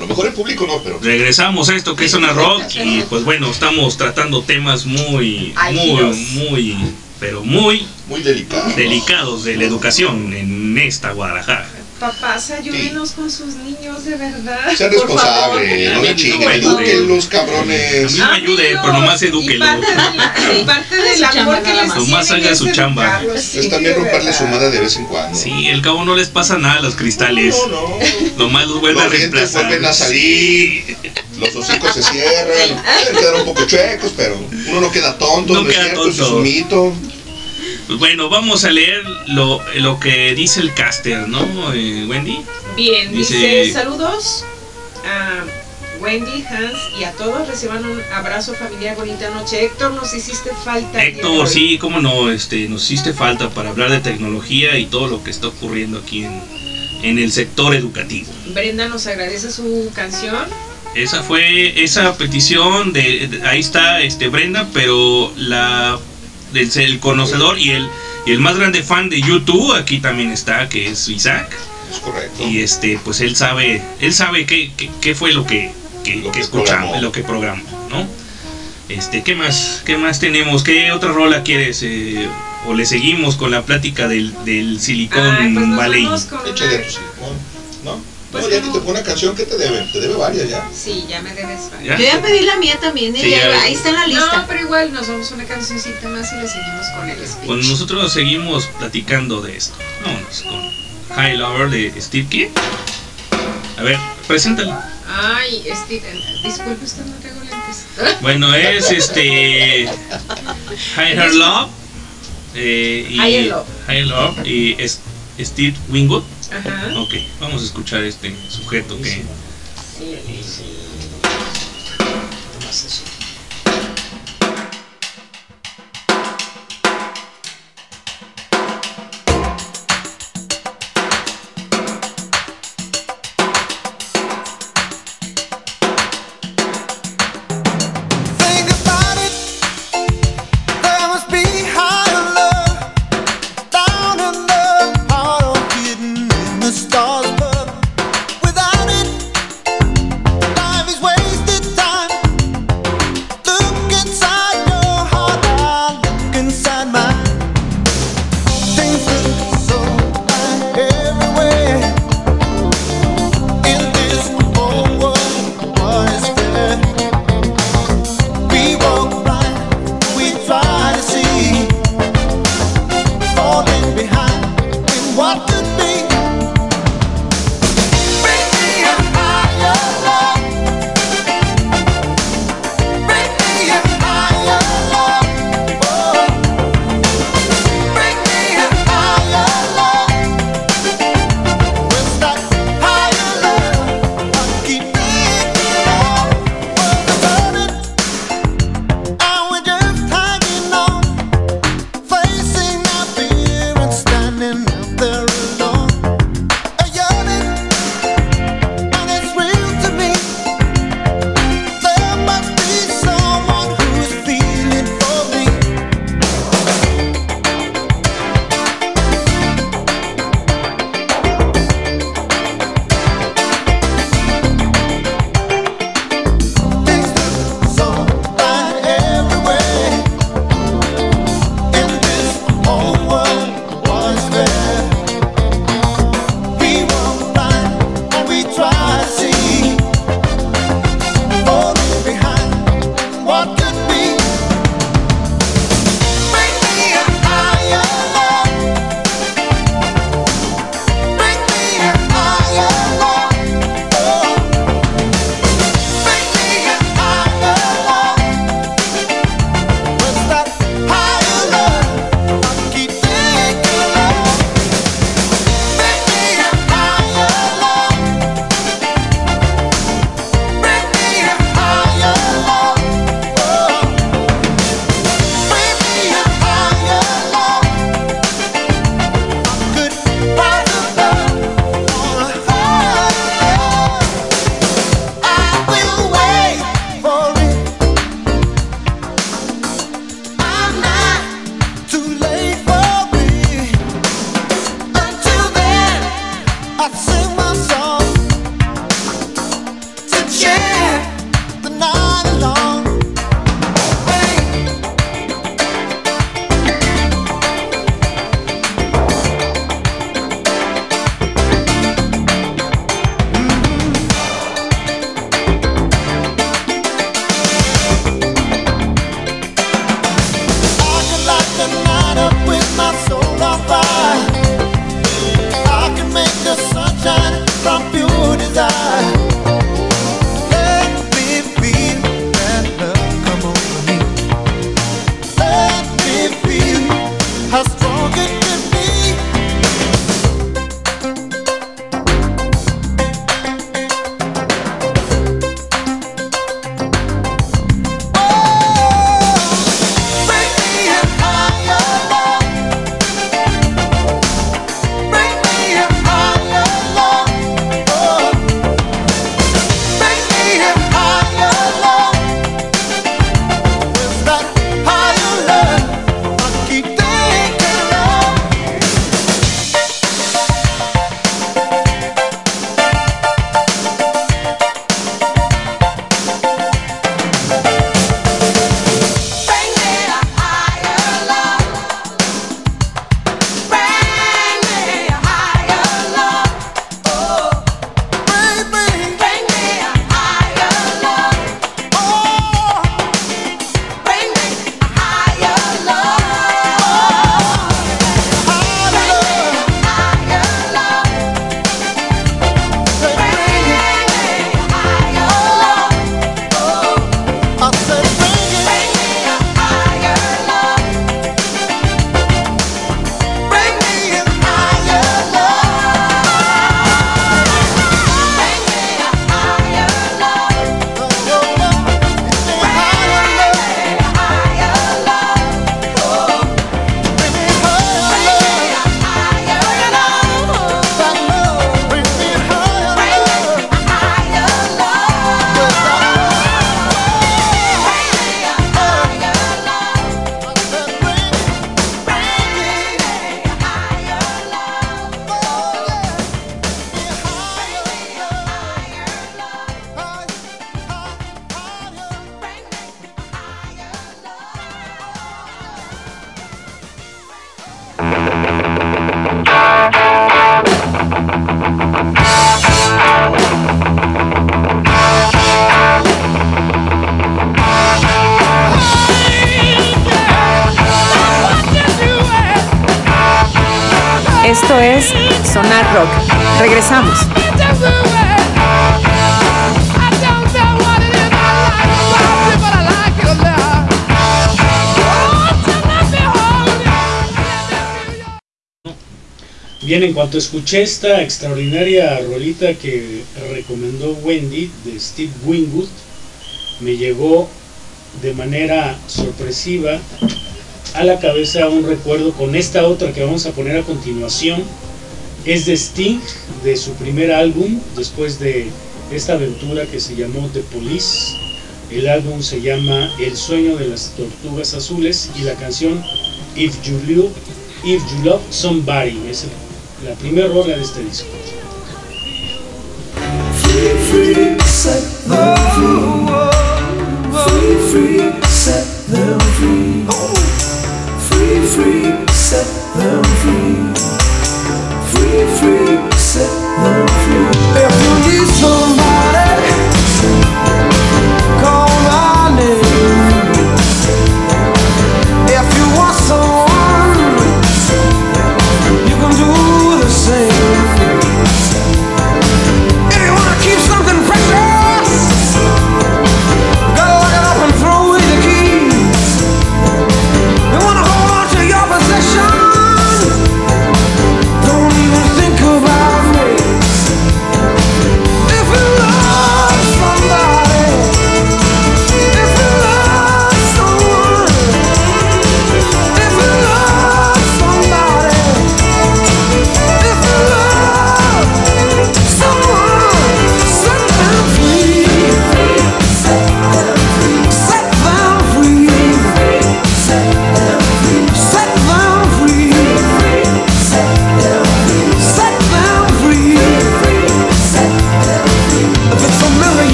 A lo mejor el público no, pero. Regresamos a esto que es Zona Rock y pues bueno, estamos tratando temas muy, muy, muy, pero muy Muy delicado. delicados de la educación en esta Guadalajara. Papás, ayúdenos con sus niños, de verdad. Sean responsables, no me chinguen, edúquenlos, A cabrones. mí me ayude, pero nomás Y edúquenlo. parte, de la- y parte del Su chamba amor que les más. Nomás haga su chamba. Es también romperle su madre de vez en cuando. Sí, el cabo no les pasa nada a los cristales. No, no. Nomás los vuelve a reemplazar. vuelven a salir. Los hocicos se cierran. Pueden quedar un poco chuecos, pero uno no queda tonto, No no, queda eso es tonto. un mito. Pues bueno, vamos a leer lo, lo que dice el caster, ¿no, eh, Wendy? Bien, dice, Dice- saludos a Wendy, Hans y a todos. Reciban un abrazo familiar, bonita noche. Héctor, nos hiciste falta. Héctor, sí, cómo no, este, nos hiciste falta para hablar de tecnología y todo lo que está ocurriendo aquí en, en el sector educativo. Brenda nos agradece su canción. Esa fue esa petición de, de- ahí está este Brenda, pero la el conocedor y el y el más grande fan de YouTube aquí también está, que es Isaac. Es correcto. Y este, pues él sabe, él sabe qué, qué, qué fue lo que, que, Lo que que escuchamos, programó. lo que programó, ¿no? Este, ¿qué más? ¿Qué más tenemos? ¿Qué otra rola quieres? eh, o le seguimos con la plática del, del Silicon Ay, pues Valley. con una- tu silicón, ¿no? Pues no, ya como- te tocó una canción que te debe, te debe varias ya. Sí, ya me debes. ¿Ya? Yo ya pedí la mía también, ¿eh? Sí, Ya- ya- ahí está en la No, lista. pero igual nos vamos a una cancioncita más y le seguimos con el speech. Pues nosotros seguimos platicando de esto. Vámonos con High Lover de Steve King. A ver, preséntala. Ay, Steven, disculpe usted, no traigo lentes. Bueno, es este Higher Love. eh, y Higher Love. Higher Love y es Steve Wingwood. Ajá. Ok, vamos a escuchar este sujeto que Think En cuanto escuché esta extraordinaria rolita que recomendó Wendy de Steve Wingwood, me llegó de manera sorpresiva a la cabeza un recuerdo con esta otra que vamos a poner a continuación. Es de Sting, de su primer álbum, después de esta aventura que se llamó The Police. El álbum se llama El sueño de las tortugas azules y la canción If You Love, If you Love Somebody es el primer rola de este disco. free, free, set them free. Free, free.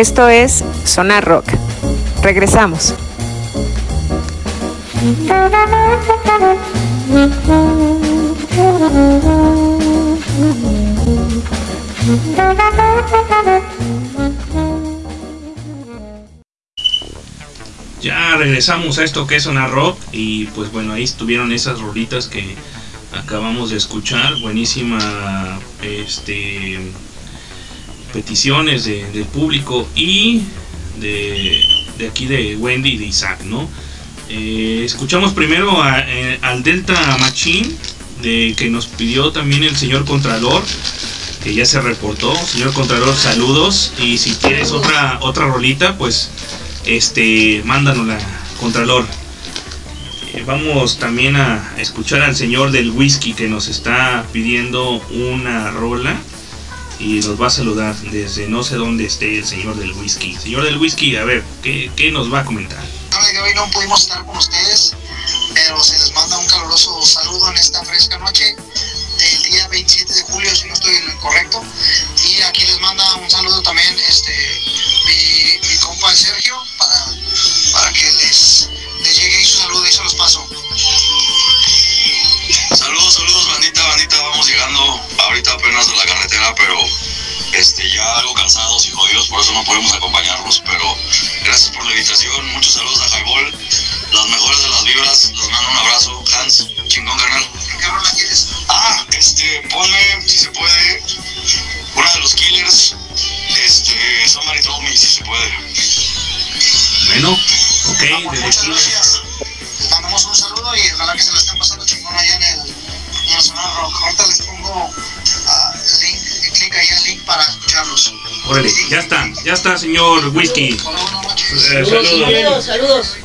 Esto es Sonar Rock. Regresamos. Ya regresamos a esto que es una rock y pues bueno, ahí estuvieron esas rolitas que acabamos de escuchar, buenísima este peticiones de- del público y de, de aquí de Wendy y de Isaac, ¿no? Eh, escuchamos primero a- eh, al Delta Machine de que nos pidió también el señor Contralor que ya se reportó. Señor Contralor, saludos. Y si quieres otra, otra rolita, pues este, mándanosla, Contralor. Eh, vamos también a escuchar al señor del whisky que nos está pidiendo una rola. Y nos va a saludar desde no sé dónde esté el señor del whisky. Señor del whisky, a ver, ¿qué, qué nos va a comentar? hoy no pudimos estar con ustedes, pero se les manda un caluroso saludo en esta fresca noche del día 27 de julio, si no estoy en lo incorrecto. Y aquí les manda un saludo también este mi, mi compa Sergio para, para que les, les llegue ahí su saludo y se los paso. Vamos llegando ahorita apenas a la carretera, pero este, ya algo cansados y jodidos, por eso no podemos acompañarlos. Pero gracias por la invitación. Muchos saludos a Highball. Las mejores de las vibras. Les mando un abrazo. Hans, chingón, carnal. ¿Qué rola quieres? Ah, este, ponme, si se puede, una de los killers. Este, Somebody Told Me, si se puede. Bueno, ok, desde Muchas aquí. gracias. Les mandamos un saludo y ojalá que se la estén pasando chingón allá en el, Rock. Ahorita les pongo el link, clic ahí el link para escucharlos. Órale, ya está, ya está, señor whisky. Hola, buenas noches. Eh, saludos. saludos.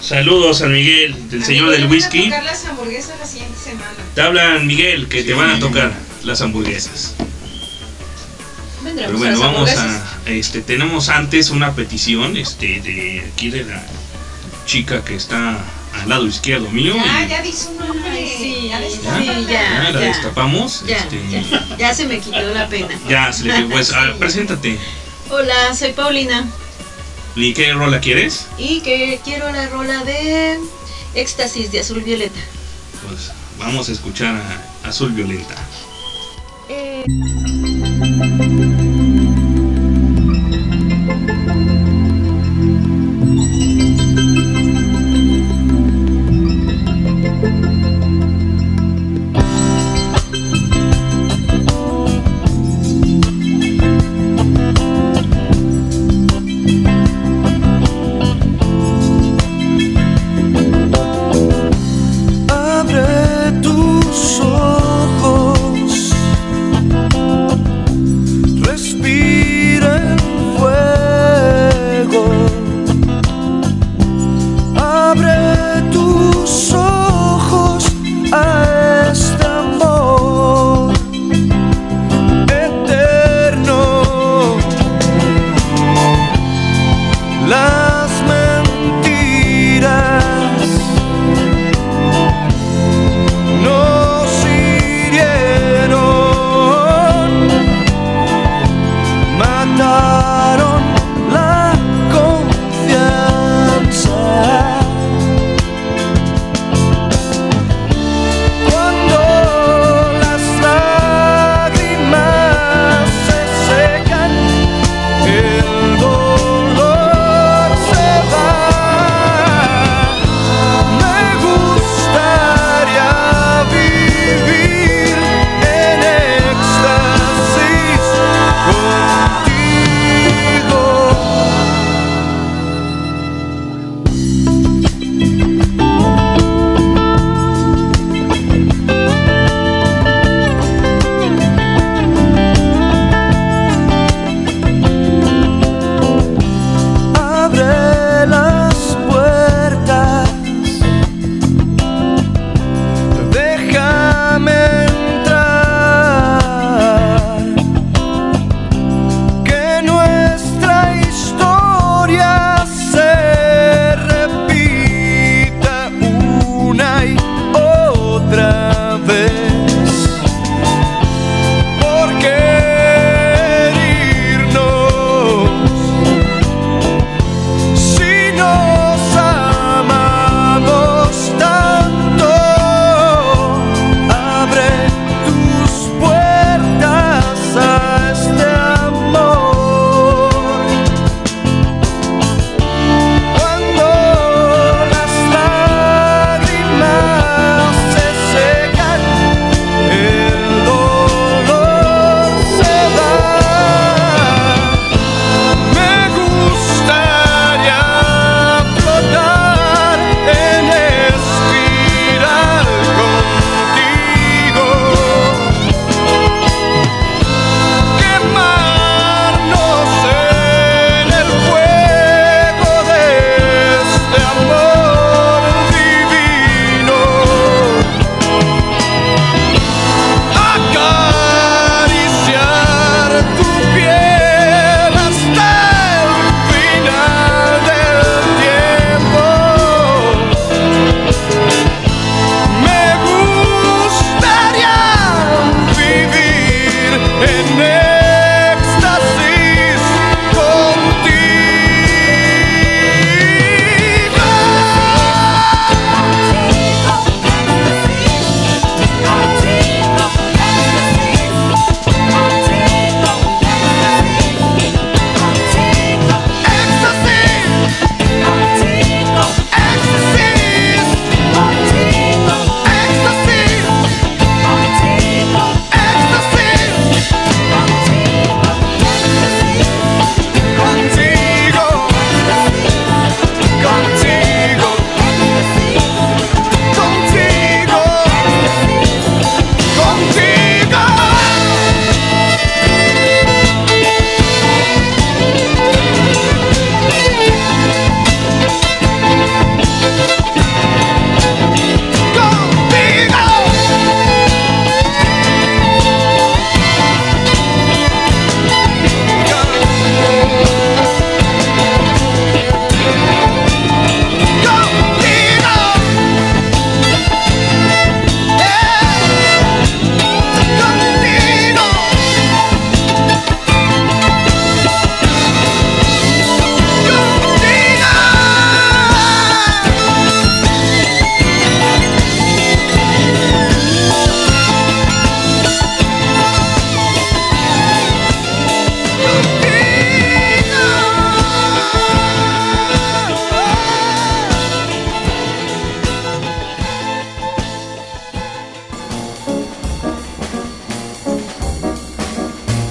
Saludos a Miguel, del señor del whisky. tocar las hamburguesas la siguiente semana. Te hablan Miguel que te van a tocar las hamburguesas. Pero bueno, vamos a este tenemos antes una petición este de aquí de la chica que está al lado izquierdo mío Ya, y ya di su nombre. sí, ya, sí, ya, ya la destapamos. Ya, este, ya, ya se me quitó la pena. ya, se le pues a ver, preséntate. Hola, soy Paulina ¿Y qué rola quieres? y que quiero la rola de Éxtasis de Azul Violeta. Pues vamos a escuchar a Azul Violenta. Abre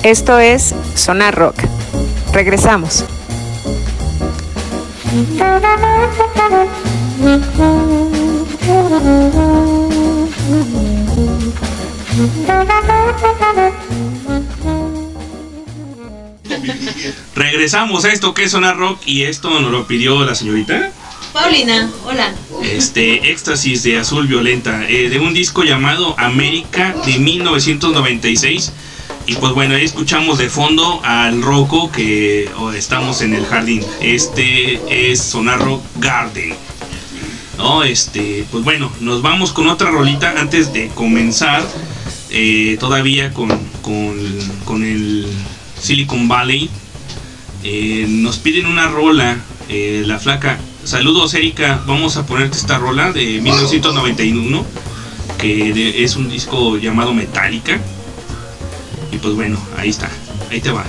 Esto es Sonar Rock. Regresamos. Regresamos a esto que es Sonar Rock y esto nos lo pidió la señorita. Paulina, hola. Este, Éxtasis de Azul Violenta, eh, de un disco llamado América de 1996. Y pues bueno, ahí escuchamos de fondo al Rocco que oh, estamos en el jardín. Este es Sonar Rock Garden. No, este, pues bueno, nos vamos con otra rolita antes de comenzar. eh, todavía con, con, con el Silicon Valley. Eh, nos piden una rola, eh, la flaca. Saludos, Erika. Vamos a ponerte esta rola de 1991, que de- es un disco llamado Metallica. Y pues bueno, ahí está. Ahí te va.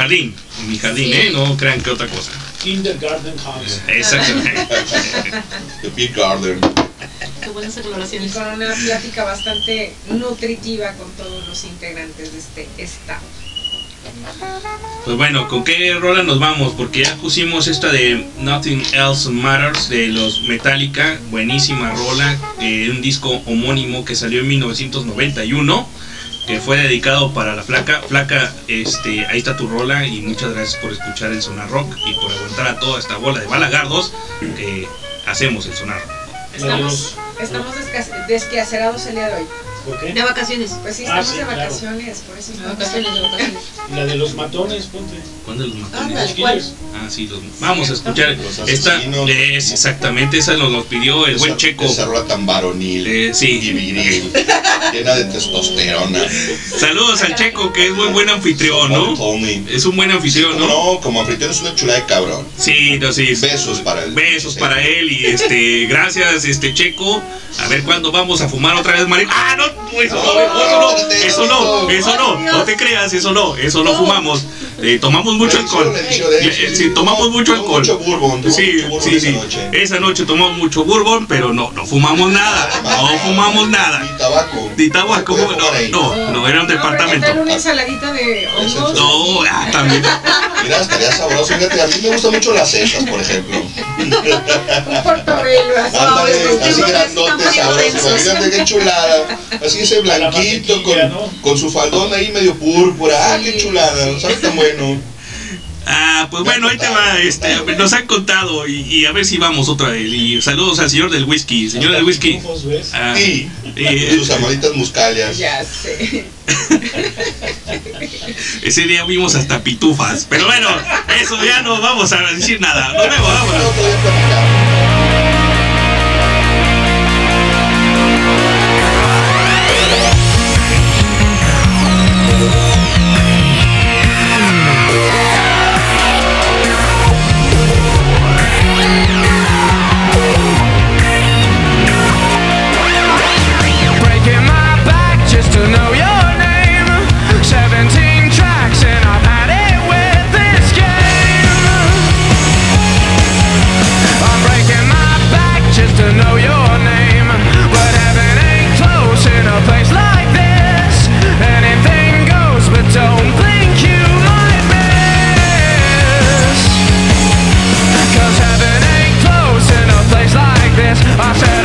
Jardín, mi jardín, Sí. ¿eh? No crean que otra cosa. Kindergarten House. Exactamente. The Big Garden. Qué buenas Y con una plática bastante nutritiva con todos los integrantes de este estado. Pues bueno, ¿con qué rola nos vamos? Porque ya pusimos esta de Nothing Else Matters de los Metallica, buenísima rola, eh, un disco homónimo que salió en 1991, que fue dedicado para la flaca. Flaca, este, ahí está tu rola y muchas gracias por escuchar el Sonar Rock y por aguantar a toda esta bola de balagardos que hacemos el Sonar Rock. Estamos, estamos desca- desquacerados el día de hoy. ¿Por qué? De vacaciones. Pues sí, Ah, estamos sí, de claro. vacaciones, por eso De estamos vacaciones, de vacaciones. La de los matones, ponte. ¿Cuándo los Ah, matones? cual. Ah, sí, los- vamos a escuchar Los esta. Es exactamente, esa nos lo pidió el buen Checo. Esa rola tan varonil Eh, y sí. viril, llena de testosterona. Saludos al Checo, que es muy buen anfitrión, ¿no? Es un buen anfitrión, ¿no? no, como anfitrión es una chula de cabrón. Sí, no, sí. Besos para él. Besos para él y este, gracias, este Checo. A ver cuándo vamos a fumar otra vez marihuana. Ah, no, eso no, eso no, eso no, eso no, no te creas, eso no, eso no fumamos. Eh, tomamos mucho alcohol. Eh, Sí, tomamos mucho alcohol. Mucho bourbon. Sí, sí, esa sí. noche. Esa noche tomamos mucho bourbon, pero no, no fumamos nada. No fumamos nada. Ni tabaco, Se puede no, fumar ahí. no, no, era un No, departamento. una ensaladita de hongos. No, ah, también. Mira, estaría sabroso. Fíjate, a mí me gustan mucho las cestas, por ejemplo. Un portobelo así. Ándale, así no grandote, sabroso. Imagínate qué chulada. Así ese blanquito con, ¿no? con su faldón ahí medio púrpura. Ah, qué chulada. Sabe tan bueno. Ah, pues bueno, ahí te va, este, nos han contado y, y a ver si vamos otra vez. Y saludos al señor del whisky, señor del whisky. Ah, Y eh, sus amaditas muscalias. Ya sé. ese día vimos hasta pitufas. Pero bueno, eso ya no vamos a decir nada. Nos vemos, vámonos. this. I said.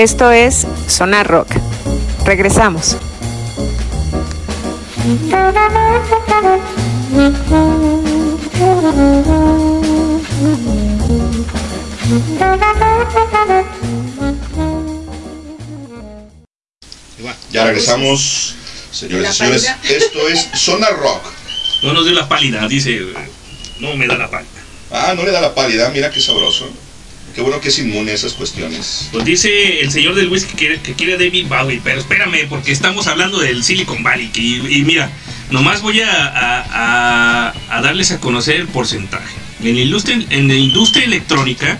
Esto es Sonar Rock. Regresamos. Ya regresamos, señores y señores. Esto es Zona Rock. No nos dio la pálida, dice. No me da la pálida. Ah, no le da la pálida, mira qué sabroso. Qué bueno que es inmune a esas cuestiones. Pues dice el señor del whisky que quiere, que quiere David Bowie, pero espérame, porque estamos hablando del Silicon Valley. que- y, mira, nomás voy a, a- a- a darles a conocer el porcentaje. En la industria, en la industria electrónica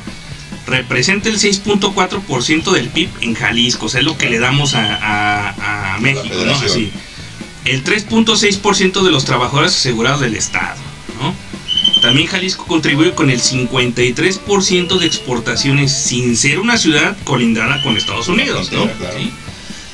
representa el 6.4% del PIB en Jalisco, o sea, es lo que le damos a, México, ¿no? Así. El 3.6% de los trabajadores asegurados del Estado. También Jalisco contribuye con el 53% de exportaciones sin ser una ciudad colindada con Estados Unidos, ¿no? Claro. ¿Sí?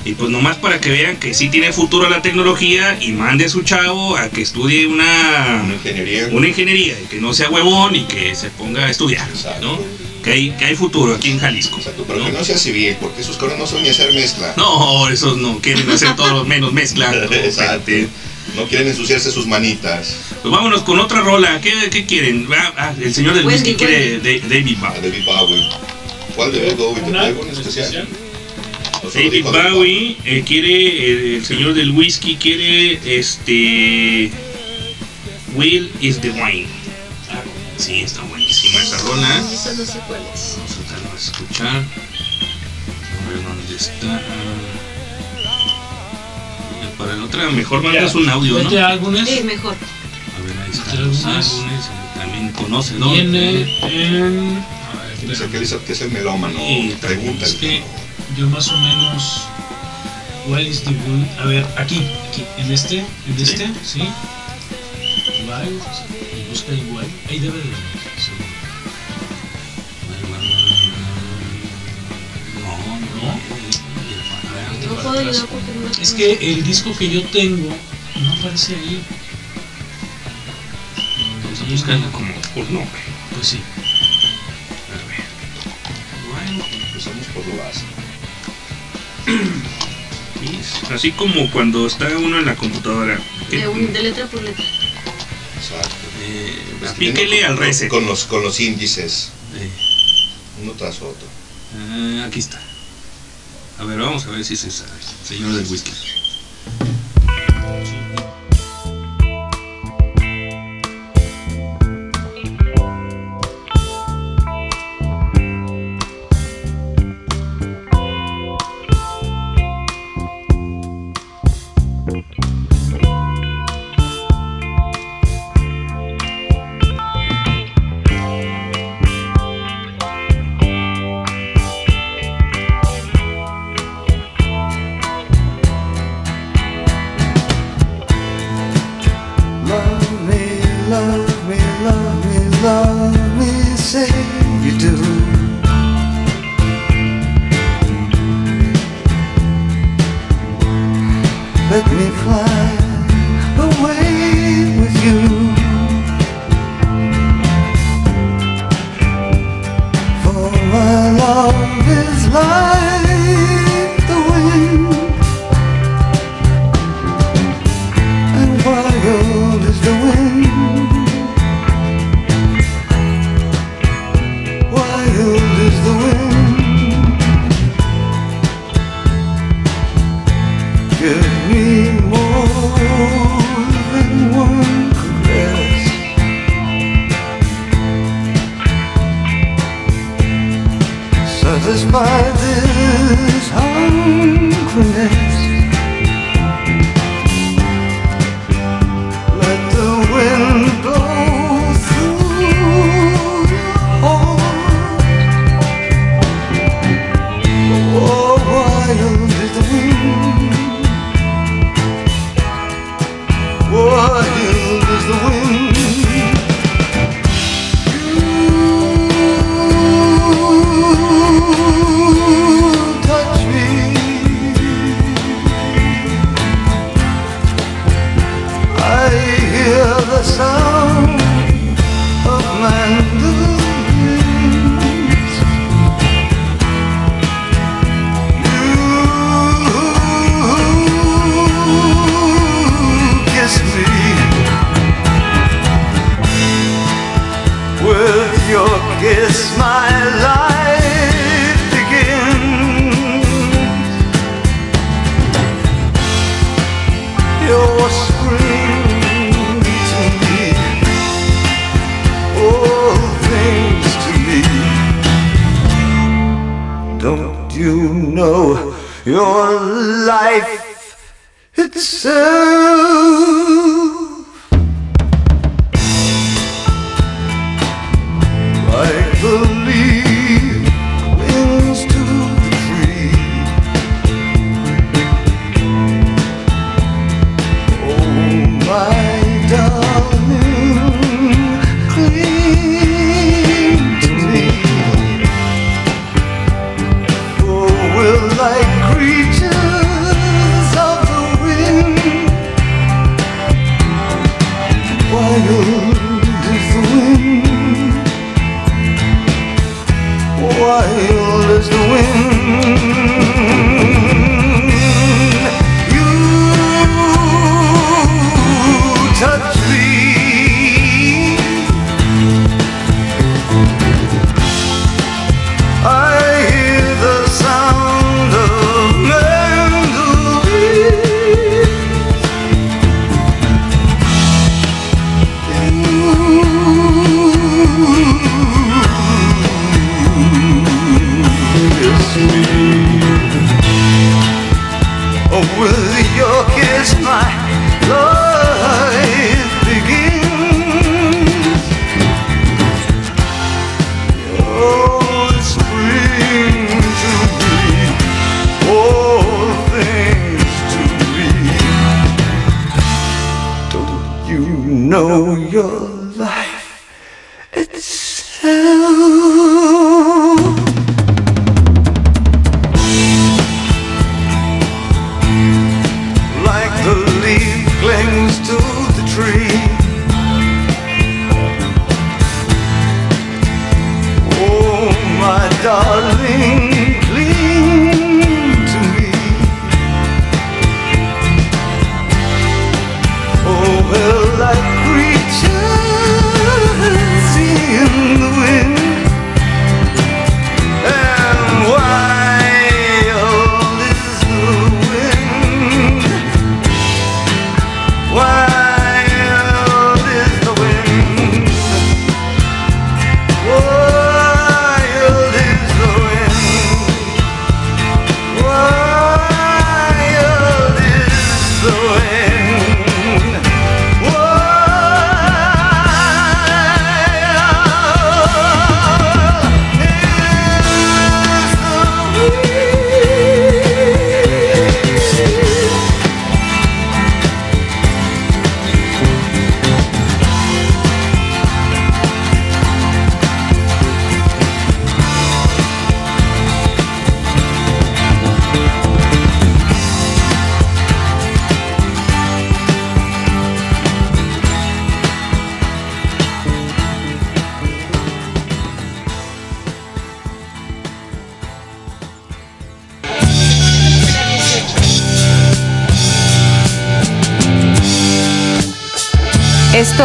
Y pues nomás para que vean que sí tiene futuro la tecnología y mande a su chavo a que estudie una, Una ingeniería. una ingeniería y que no sea huevón y que se ponga a estudiar, Exacto. ¿no? Que hay, que hay futuro aquí en Jalisco. Exacto, pero ¿no? que no sea civil, porque sus cabrones no son ni hacer mezcla. No, esos no quieren hacer todo menos mezcla. Exacto. espérate. No quieren ensuciarse sus manitas. Pues vámonos con otra rola. ¿Qué, qué quieren? Ah, ah, el señor del whisky quiere de- David A Bowie. David Bowie. ¿Cuál de Bowie te traigo en especial? ¿O solo David Bowie eh, quiere, eh, el señor del whisky quiere, este, Will is the wine. Sí, está buenísima esa rola. Esa no sé cuál es. Vamos a darlo a escuchar. A ver dónde está. Para la otra, mejor mandas un audio, ¿no? Álbumes Sí, mejor. A ver, ahí están los álbumes. También conocedor. viene en. Dice que dice que es el melómano. Pregunta. Es que yo más o menos. ¿Cuál es the one? A ver, aquí, aquí, en este, en este, sí. Wild, busca el wild. Ahí debe de no. Puedo ayudar porque no me Es que el disco que yo tengo no aparece ahí. Vamos a buscarlo como por nombre. Pues sí. A ver. Bueno, empezamos por lo básico. Así como cuando está uno en la computadora. De, un- de letra por letra. Exacto. eh, Pues píquele viene al reset. Con los, con los índices, Eh, uno tras otro. ah, aquí está. A ver, vamos a ver si se sabe. Señor del whisky. Know your life itself?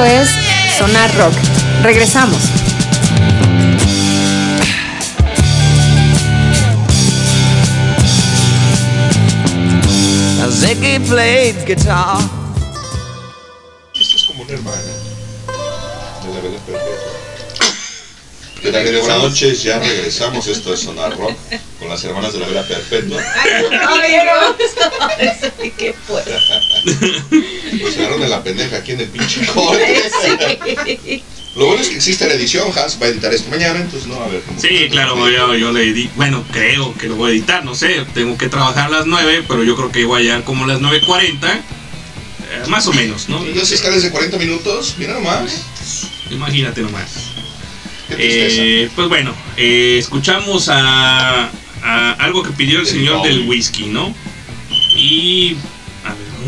Esto es Sonar Rock. Regresamos. Ziggy played guitar. Esto es como una hermana. De la vela perpetua. ¿Qué tal, querido? Buenas noches, ya regresamos. Esto es Sonar Rock con las hermanas de la vela perpetua. Ay, no. ¿Qué fue? Pues se agarraron de la pendeja aquí en el pinche corte. Sí. Lo bueno es que existe la edición. Hans va a editar esto mañana, entonces no, a ver. cómo- Sí, claro, yo, yo le edito, bueno, creo que lo voy a editar, no sé, tengo que trabajar a las 9, pero yo creo que voy a llegar como a las 9.40, eh, más o menos, ¿no? Y dos escalas de 40 minutos, mira nomás. Imagínate nomás. Qué. Eh, pues bueno, eh, escuchamos a, a algo que pidió el señor del whisky, ¿no? Y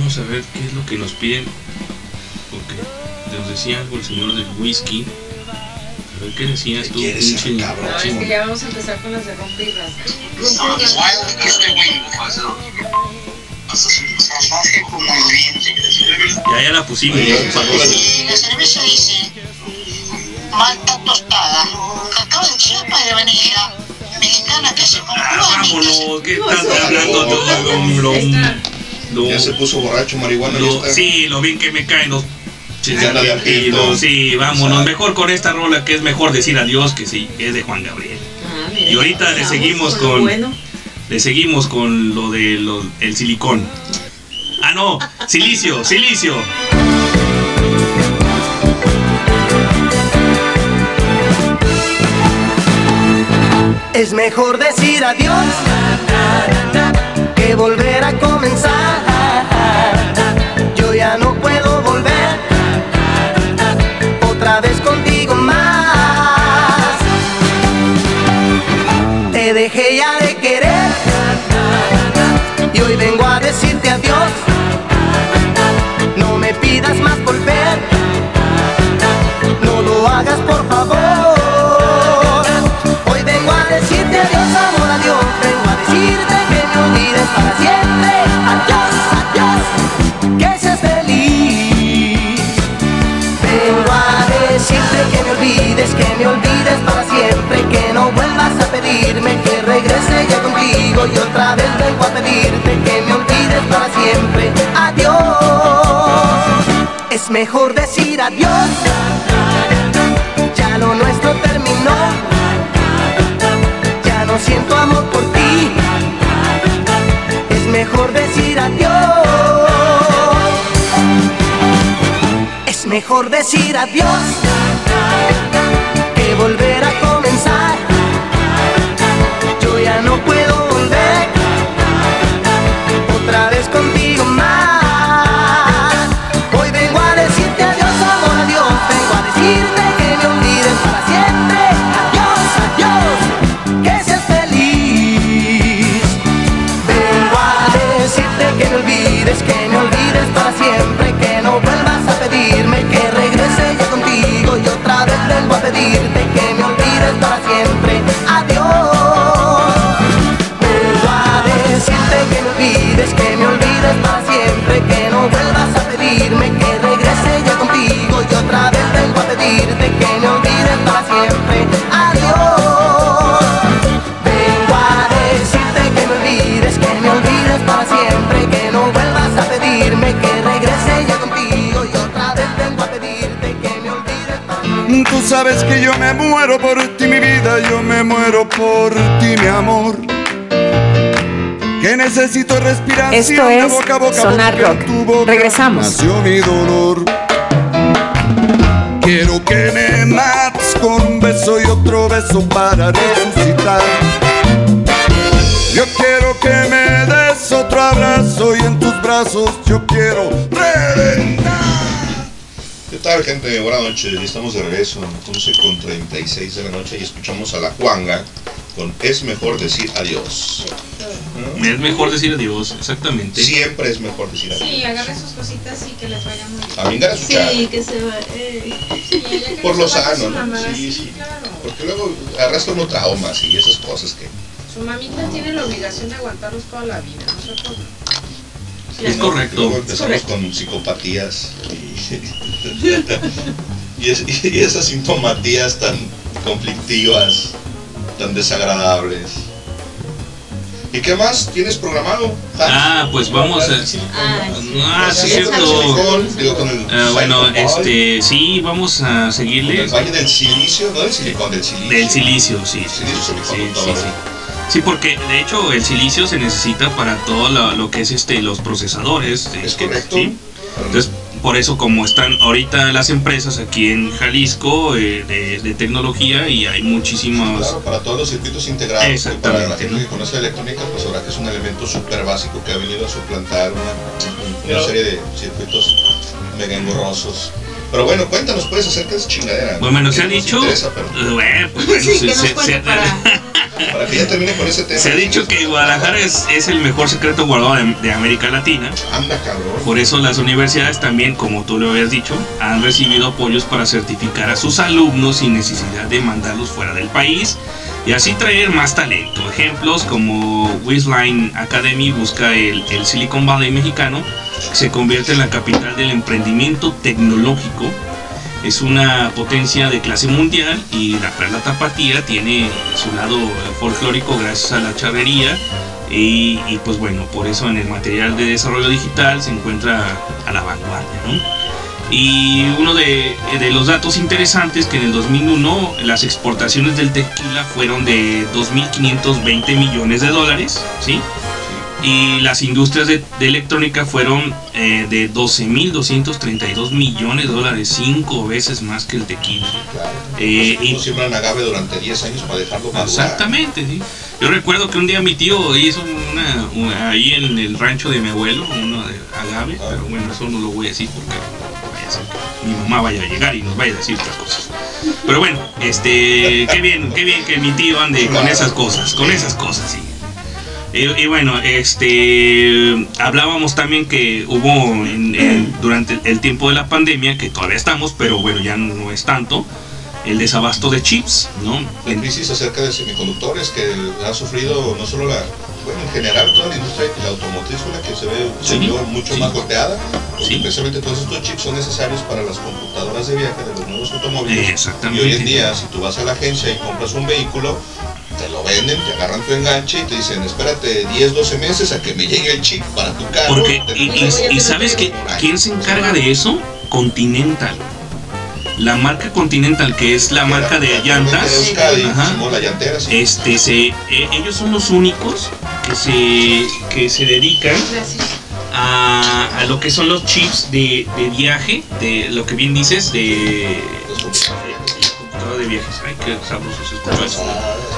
vamos a ver qué es lo que nos piden. Porque nos decía algo el señor del whisky. A ver qué decías tú, ¿Qué quieres, pinche- cabrón? No, es que ya vamos a empezar con las de el viento. Ya, ya la pusimos. Y la cerveza dice malta tostada, cacao de Chiapas de Venezuela, mexicana que se Ah, comprueba vámonos, ¿qué estás hablando tú? Ahí está. Lo- Ya se puso borracho, marihuana. lo- ya está. sí, lo bien que me caen los de argento. Sí, vámonos. Exacto. Mejor con esta rola que es mejor decir adiós que sí, es de Juan Gabriel. Ah, mira, Y ahorita le seguimos lo con- Bueno. Le seguimos con lo de lo- el silicón. Ah, no, silicio, silicio. Es mejor decir adiós que volver a comenzar. Dejé ya de querer y hoy vengo a decirte adiós. No me pidas más volver, no lo hagas por favor. Hoy vengo a decirte adiós, amor, adiós. Vengo a decirte que me olvides para siempre. Adiós, adiós, que seas feliz. Vengo a decirte que me olvides, que me olvides vuelvas a pedirme que regrese ya contigo. Y otra vez vengo a pedirte que me olvides para siempre. Adiós, es mejor decir adiós. Ya lo nuestro terminó. Ya no siento amor por ti. Es mejor decir adiós. Es mejor decir adiós otra vez contigo más. Hoy vengo a decirte adiós, amor, adiós. Vengo a decirte que me olvides para siempre. Adiós, adiós, que seas feliz. Vengo a decirte que me olvides, que me olvides para siempre, que no vuelvas a pedirme que regrese ya contigo y otra vez vengo a pedirte que me olvides para siempre. Tú sabes que yo me muero por ti, mi vida, yo me muero por ti, mi amor. Que necesito respiración Esto de es boca a boca Sonar Rock. tu boca Regresamos. Nació mi dolor. Quiero que me mates con un beso y otro beso para resucitar. Yo quiero que me des otro abrazo y en tus brazos yo quiero reventar. ¿Qué tal, gente? Buenas noches. Ya estamos de regreso. 11 con 36 de la noche y escuchamos a la Juanga con Es mejor decir adiós. Es mejor decir adiós, exactamente. Siempre es mejor decir adiós. Sí, agarre sus cositas y que les vaya muy bien. A vingar a su cara. Sí, que se va. eh. Sí, que Por no lo sano, ¿no? mamá, Sí, sí. claro. Porque luego arrastra uno traumas y esas cosas que. Su mamita tiene la obligación de aguantarlos toda la vida, nosotros no. Es correcto. Luego empezamos con psicopatías y, y, es- y esas sintomatías tan conflictivas, tan desagradables. ¿Y qué más tienes programado? Ah, pues vamos a. Ah, sí. Ah, sí, Sí, con el cierto. silicón, digo, con el Ah, bueno, este, sí, vamos a con seguirle. el valle del silicio, no del silicón, del silicio. Del silicio, sí. Sí, todo. sí, sí. Sí, porque de hecho el silicio se necesita para todo lo, lo que es este los procesadores. Es que- correcto. ¿sí? Entonces, por eso como están ahorita las empresas aquí en Jalisco eh, de, de tecnología y hay muchísimas... Claro, para todos los circuitos integrados, y para la Exactamente, gente ¿no? que conoce electrónica, pues ahora que es un elemento súper básico que ha venido a suplantar una, serie de circuitos mega engorrosos. Pero bueno, cuéntanos pues acerca de esa chingadera. Bueno, bueno, se ha dicho... interesa, pero eh, bueno, pues, bueno, Sí, se- que nos se- cuente se- para. Para que ya termine con ese tema. Se ha dicho que Guadalajara es, es el mejor secreto guardado de, de América Latina. Anda, cabrón. Por eso las universidades también, como tú lo habías dicho, han recibido apoyos para certificar a sus alumnos sin necesidad de mandarlos fuera del país y así traer más talento. Ejemplos como Wisline Academy busca el, el Silicon Valley mexicano, que se convierte en la capital del emprendimiento tecnológico. Es una potencia de clase mundial y la perla tapatía tiene su lado folclórico gracias a la charrería Y, pues bueno, por eso en el material de desarrollo digital se encuentra a la vanguardia. Y uno de, de los datos interesantes que en el 2001 las exportaciones del tequila fueron de 2.520 millones de dólares, ¿sí? Y las industrias de, de electrónica fueron eh, de 12.232 millones de dólares, cinco veces más que el tequila. Claro. Eh, y y- siembran agave durante 10 años para dejarlo madurar. Exactamente, sí. Yo recuerdo que un día mi tío hizo una, una- ahí en el rancho de mi abuelo, uno de agave, Ah. pero bueno, eso no lo voy a decir porque vaya a ser que mi mamá vaya a llegar y nos vaya a decir otras cosas. Pero bueno, este, qué bien, qué bien que mi tío ande con esas cosas, con esas cosas, sí. Y, y bueno, este, hablábamos también que hubo en- en- durante el tiempo de la pandemia, que todavía estamos, pero bueno, ya no es tanto, el desabasto de chips, ¿no? La crisis acerca de semiconductores que ha sufrido no solo la, bueno, en general toda la industria la automotriz fue la que se ve se Sí, mucho sí. más golpeada, porque Sí. precisamente todos estos chips son necesarios para las computadoras de viaje de los nuevos automóviles. Exactamente. Y hoy en día, si tú vas a la agencia y compras un vehículo, te lo venden, te agarran tu enganche y te dicen, espérate 10, 12 meses a que me llegue el chip para tu carro. Porque, y, sabes que, por ahí". ¿quién se encarga de eso? Continental. La marca Continental, que es la marca de llantas, este, se, eh, ellos son los únicos que se, que se dedican a, a lo que son los chips de, de viaje, de lo que bien dices, de computadora de viajes. Ay, qué sabroso se escucha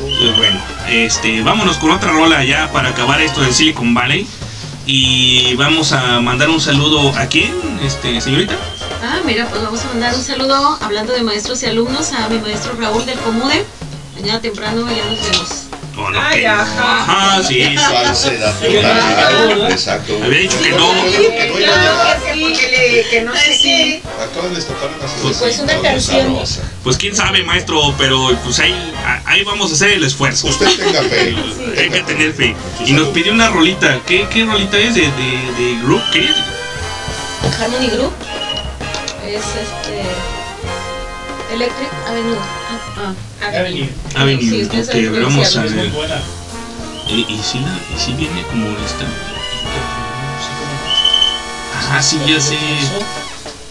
Pues bueno, este, vámonos con otra rola ya para acabar esto del Silicon Valley. Y vamos a mandar un saludo a quién, este, señorita. Ah, mira, pues vamos a mandar un saludo, hablando de maestros y alumnos, a mi maestro Raúl del Comude. Mañana temprano ya nos vemos. No, Ay, que ajá. Ajá, sí. Falsedad Sí, total. ¿verdad? Exacto. Había dicho que no. Que no sé qué. Acaban de destapar una Pues- Pues una canción. Pues quién sabe, maestro, pero pues ahí, ahí vamos a hacer el esfuerzo. Usted tenga fe. Hay que tener fe. Y nos pidió una rolita. ¿Qué, qué rolita es? ¿De, de, de group? ¿Qué? Harmony Group es este. Electric Avenue. Ah, ah. Avenue. Avenue. Sí, ok, a vamos a ver. buena. Y, si la, y si viene como esta. Ah, sí, ya sé.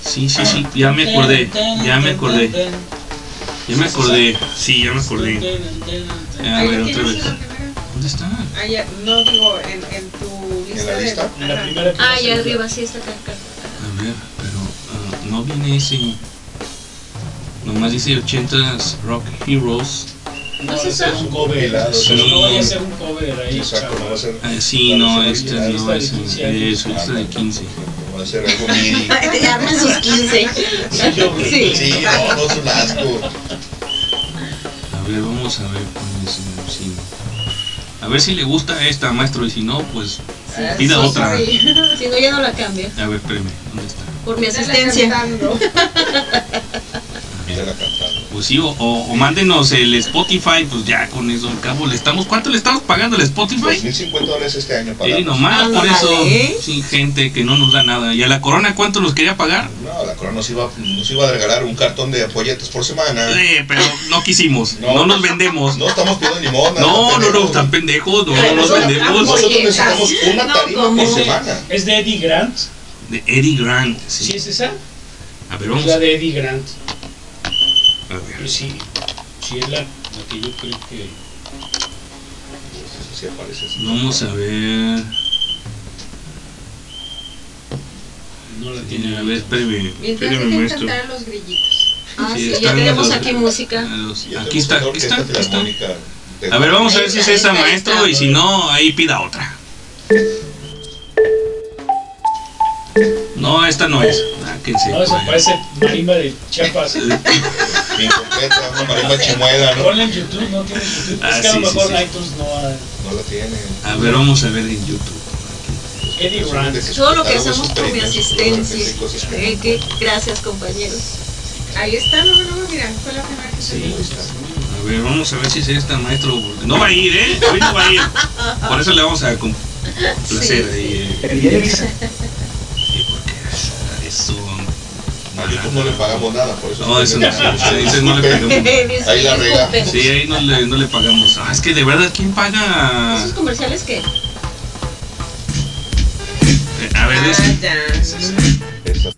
Sí, sí, sí, ya me acordé. Ya me acordé. Ya me acordé. Sí, ya me acordé. A Ahí ver, otra vez. ¿Dónde está? Ah, ya, no digo en, en tu lista. En la Ajá. Ah, ya arriba, sí está acá. acá. A ver, pero ah, no viene ese. Nomás dice 80s Rock Heroes. No, ¿No es un cover. Pero no vaya a ser un cover ahí, Exacto, no va a ser. Ah, sí, no, este no es. de 15 años. Es lista de 15. Va a ser algo mini. Ya armen sus 15. Sí, yo creo Sí. que Sí, no, no es un asco. A ver, vamos a ver cuál es. sí. A ver si le gusta esta, maestro, y si no, pues pida Sí, otra. Si no, ya no la cambia. A ver, espérame, ¿dónde está? Por mi asistencia. Pídela cantando. Pues sí, o, o, o mándenos el Spotify, pues ya con eso al cabo le estamos. ¿Cuánto le estamos pagando al Spotify? 2.050 dólares este año Y pagamos. nomás, por eso, sí, gente que no nos da nada. ¿Y a la corona cuánto nos quería pagar? No, la corona nos iba, nos iba a regalar un cartón de apoyetes por semana. Eh, pero no quisimos, no, No. nos vendemos. No estamos pidiendo limón. No, no, no, están pendejos, no, no nos vendemos. Nosotros necesitamos una No, tarima por semana. Es de Eddie Grant. De Eddie Grant, ¿Sí sí. es esa? A ver, vamos la de Eddie Grant. Ver. Pues sí, sí es la, la que yo creo que... Sí, aparece así. Vamos a ver. No la tiene. A ver, espérame, Mientras dejen maestro. cantar a los grillitos. Ah, Sí, sí, ya tenemos los- aquí música. a los- Aquí está, aquí está, aquí está. A ver, vamos a ver si es esa, maestro, está. y si no, ahí pida otra. No, esta no es. Ah, ¿quién se No, eso puede? parece marimba de Chiapas. Incompleta, una marimba chimuela, ¿no? Ponla en YouTube, no tiene YouTube. Ah, es que a sí, lo sí, mejor sí. iTunes no ha... No la tiene. A ver, vamos a ver en YouTube. Eddie Grant. Todo lo que hacemos por mi asistencia. que- Eh, que- gracias, compañeros. Ahí está, no, no, mira, fue la primera que se Sí, A ver, vamos a ver si es esta, maestro. No va a ir, ¿eh? Hoy no va a ir. Por eso le vamos a complacer Sí, ahí. eh. A YouTube no le pagamos nada, por eso. No, eso no, ese no le pagamos. Ahí la rega. Sí, ahí no le, no le pagamos. Ah, es que de verdad, ¿quién paga? ¿Esos comerciales qué? Eh, A ver, Ah, ese. ya. Esta-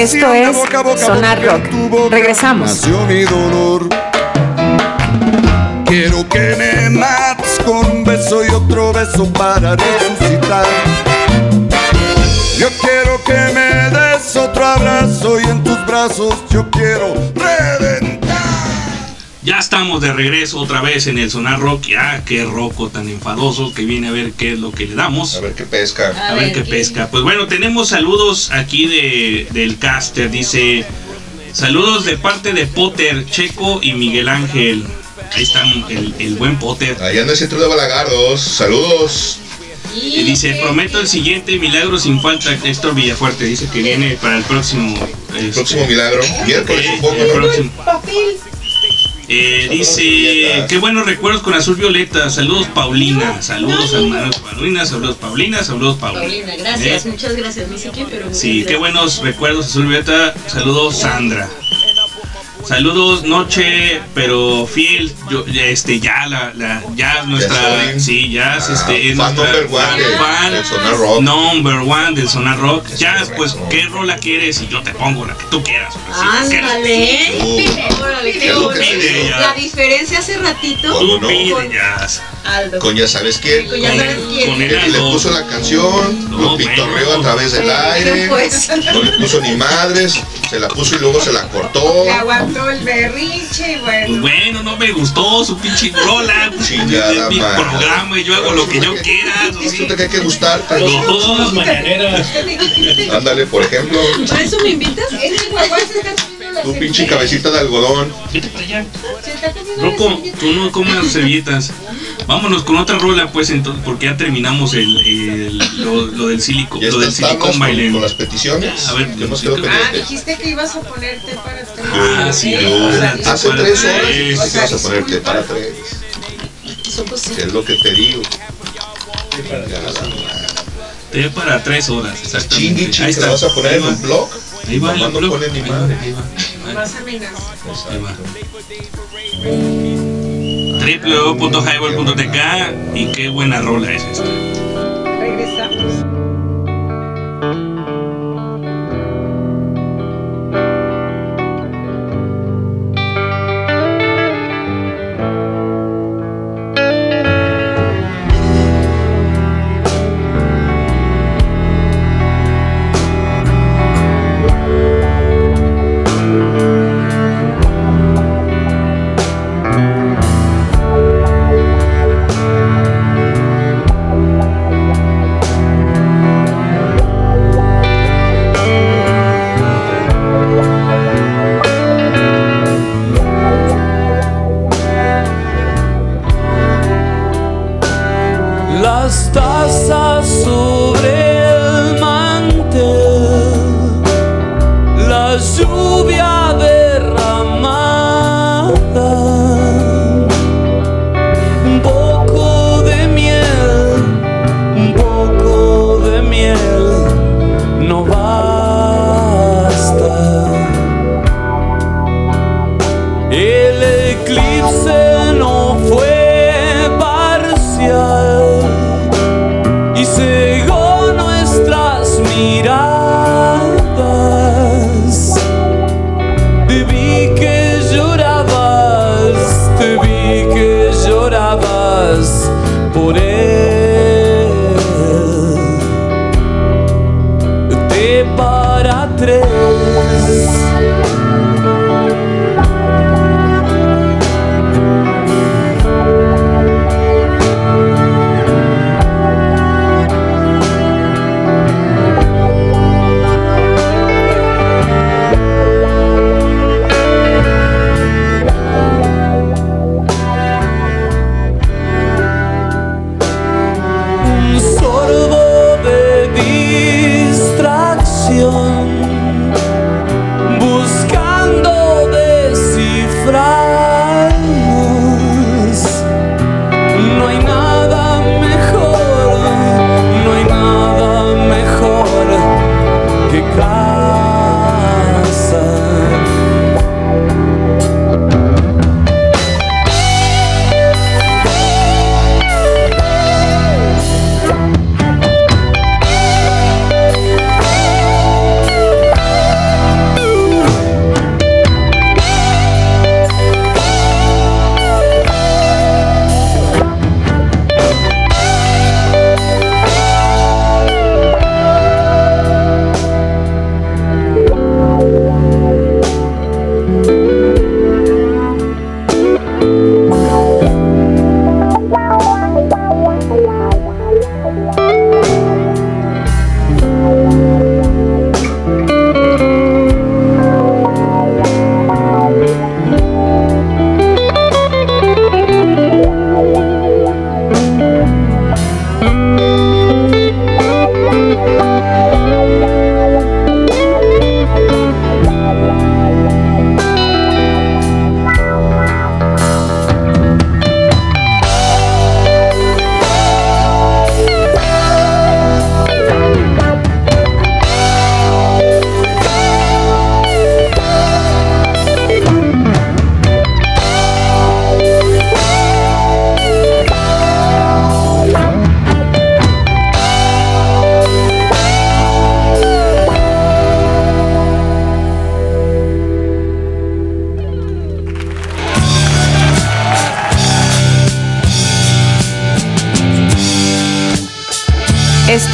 Esto es boca boca Sonar Rock. Regresamos. Mi dolor. Quiero que me mates con un beso y otro beso para resucitar. Yo quiero que me des otro abrazo y en tus brazos yo quiero reventar. Ya estamos de regreso otra vez en el Sonar Rock. Ya, qué roco tan enfadoso que viene a ver qué es lo que le damos. A ver qué pesca. A ver qué pesca. Pues bueno, tenemos saludos aquí de, del caster. Dice, saludos de parte de Potter, Checo y Miguel Ángel. Ahí está el, el buen Potter. Ahí anda el centro de Balagardos. Saludos. Y dice, prometo el siguiente milagro sin falta. Héctor Villafuerte dice que viene para el próximo... este, próximo milagro. Miércoles, eh, supongo, el ¿no? Eh, dice, qué buenos recuerdos con Azul Violeta. Saludos Paulina. Saludos hermanos Paulina. Saludos Paulina. Saludos Paulina. Paulina, gracias, Eh, muchas gracias. No sé quién, pero. Sí, qué buenos recuerdos, Azul Violeta. Saludos, Sandra. Saludos, noche, pero fiel. Yo, ya, este, ya la, la ya nuestra, sí, ya Ah, este, es fan nuestra number one de- fan del Sonar Rock. number one del Sonar Rock. Ya, pues, ¿qué rola quieres? Y yo te pongo la que tú quieras. ¿qué- Ándale. Uh, Órale, ¿qué qué es? La diferencia hace ratito ¿Cómo no? con Aldo. Con ya sabes quién. Con ya sabes quién. con Él le puso la canción, No, lo pitorreó bueno. a través del aire, Pues. no le puso ni madres, se la puso y luego se la cortó. Le aguantó el berrinche y Pues bueno. bueno, no me gustó su pinche rola. pues, Chingada es mi madre. programa y yo hago lo que yo quiera. Resulta que hay que gustarte. Son las mañaneras. Ándale, por ejemplo, ¿Para eso me invitas? Este guaguá se está comiendo la tu pinche cabecita de algodón. Vete para allá. Está Rocco, tú no comas servilletas. Vámonos con otra rola, pues, entonces, porque ya terminamos el, el- lo, lo del sílico, Ya lo del silicón con, baile. con las peticiones. A ver, yo nos quedo Ah, dijiste que ibas a ponerte para tres. Ah, sí, sea, hace para tres tres. horas dijiste O sea, vas a ponerte para tres. Que es lo que te digo. Te para tres horas, exactamente. Chingui, Ahí chingui, está. ¿te lo vas a poner Ahí en un blog? Ahí va, el blog. pone va, madre. ahí va. Más www.highball.tk y qué buena rola es esta. Regresamos. Está taças.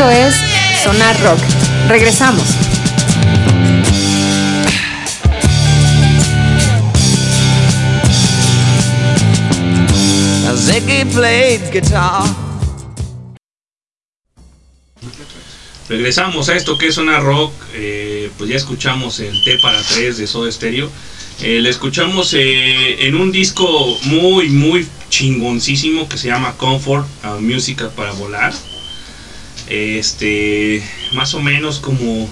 Esto es Sonar Rock. Regresamos. Ziggy played guitar. Regresamos a esto que es una rock. eh, pues ya escuchamos el T para 3 de Soda Stereo. Eh, le escuchamos eh, en un disco muy, muy chingoncísimo que se llama Comfort uh, Música para Volar. Este, más o menos como.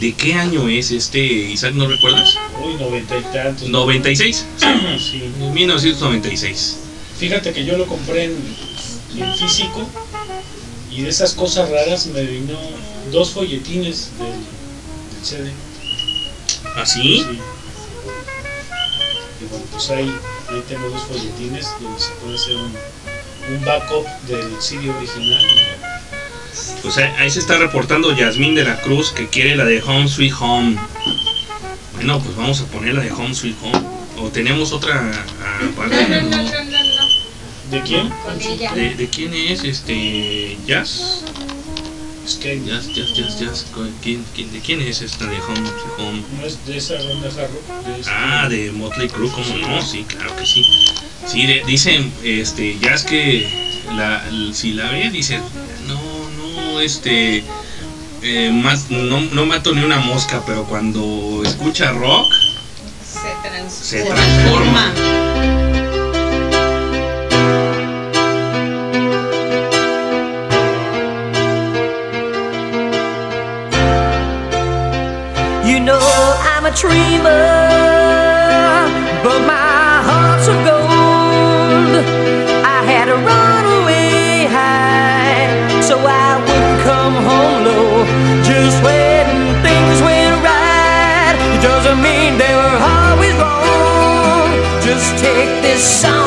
¿De qué año es este, Isaac? ¿No recuerdas? Uy, noventa y tantos. 96. Sí. 1996. Fíjate que yo lo compré en, en físico y de esas cosas raras me vino dos folletines del, del CD. ¿Así? Sí. Y bueno, pues ahí, ahí tengo dos folletines donde se puede hacer un, un backup del CD original. Pues ahí, se está reportando Yasmín de la Cruz que quiere la de Home Sweet Home. Bueno, pues vamos a poner la de Home Sweet Home. O tenemos otra ah, aparte. ¿De quién? ¿De, de quién es este Jazz? Es que Jazz, Jazz, Jazz, Jazz. ¿Quién, quién, de quién es esta de Home Sweet Home? no es de esa ronda. De Ah, de Motley Crue, ¿cómo no? Sí, claro que sí. Sí, de- dicen, este, Jazz que la, si la ve, dice, no, no, este, eh, más, no, no mato ni una mosca, pero cuando escucha rock, Se transforma. se transforma. You know I'm a dreamer, take this song,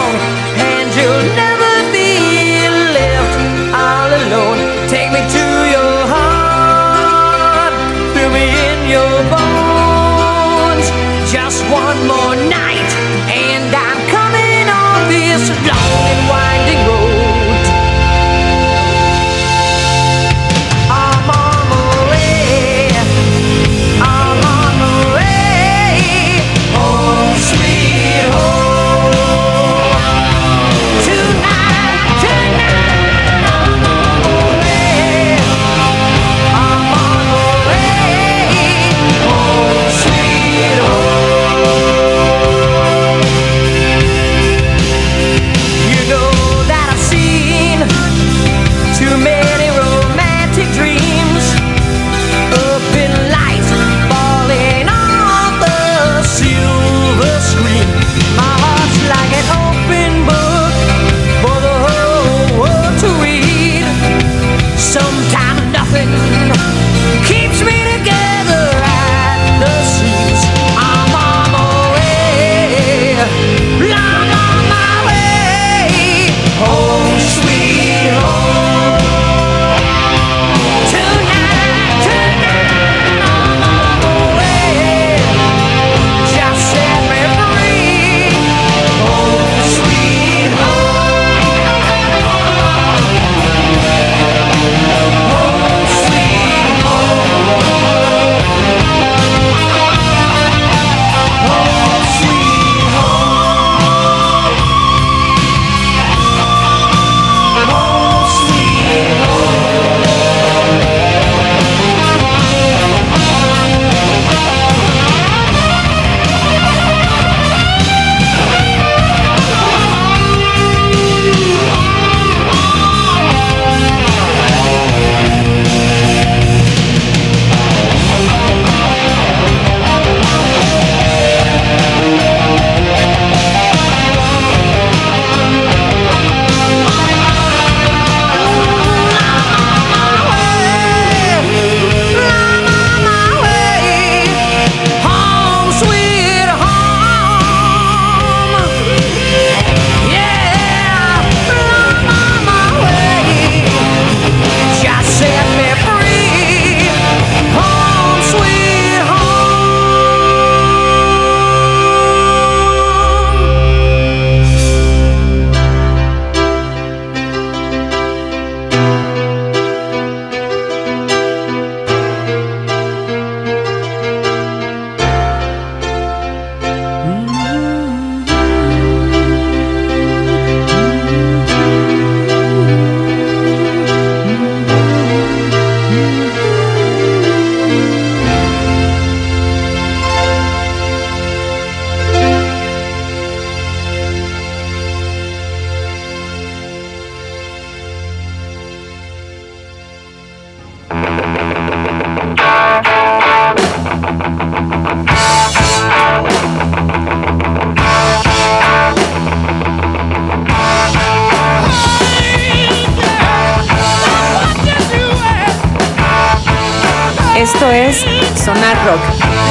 Sonar Rock.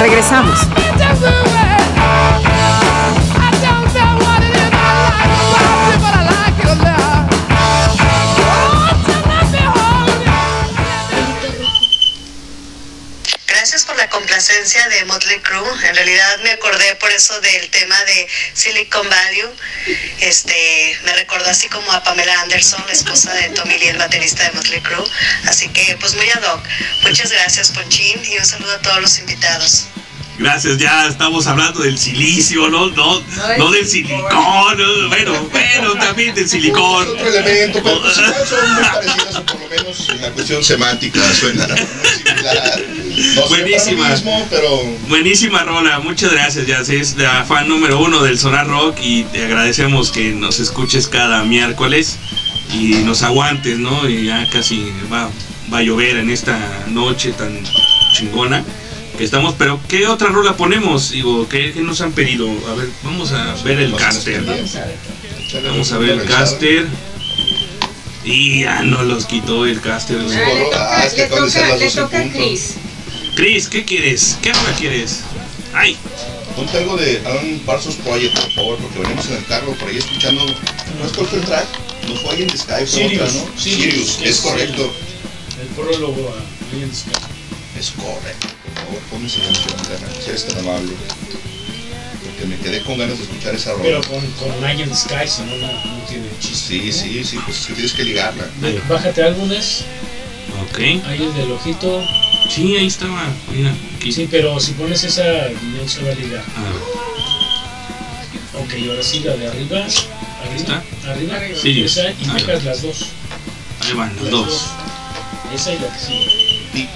Regresamos. Complacencia de Motley Crue. En realidad me acordé por eso del tema de Silicon Valley. Este, me recordó así como a Pamela Anderson, la esposa de Tommy Lee, el baterista de Motley Crue. Así que, pues muy ad hoc. Muchas gracias, Ponchín, y un saludo a todos los invitados. Gracias, ya estamos hablando del silicio, no, no, no del silicón, no, bueno, bueno, también del silicón. Otro elemento, pero pues, son muy parecidas, o por lo menos en la cuestión semántica suena similar. No Buenísima. mismo, pero Buenísima rola, muchas gracias, ya es la fan número uno del Sonar Rock y te agradecemos que nos escuches cada miércoles y nos aguantes, ¿no? Y ya casi va, va a llover en esta noche tan chingona que estamos, pero ¿qué otra rola ponemos? Digo, ¿qué, qué nos han pedido? A ver, vamos a ver el caster. Vamos a ver el caster. Y ya no los quitó el caster. Ah, le toca, le toca, le toca a Chris. Chris, ¿qué quieres? ¿Qué rola quieres? ¡Ay! ponte algo de Alan Parsons Project, por favor, porque venimos en el carro por ahí escuchando. ¿No es fue el track? No fue ahí en the Sky, fue Sirius, otra, ¿no? Sirius, Sirius, es correcto. El prólogo a Alien Sky. Es correcto. Por favor, ponme esa canción, si eres tan amable. Porque me quedé con ganas de escuchar esa rola. Pero con, con Alien Sky, si no, no, no tiene chiste. Sí, sí, sí, pues es que tienes que ligarla. Bájate álbumes, Ok. ahí el del ojito. Sí, ahí estaba. Mira, aquí. Sí, pero si pones esa, no se va a ligar. Ah, Ok, ahora sí, la de arriba. Arriba, arriba, Sirius. esa y dejas las dos. ahí van los dos. Esa y la que sigue.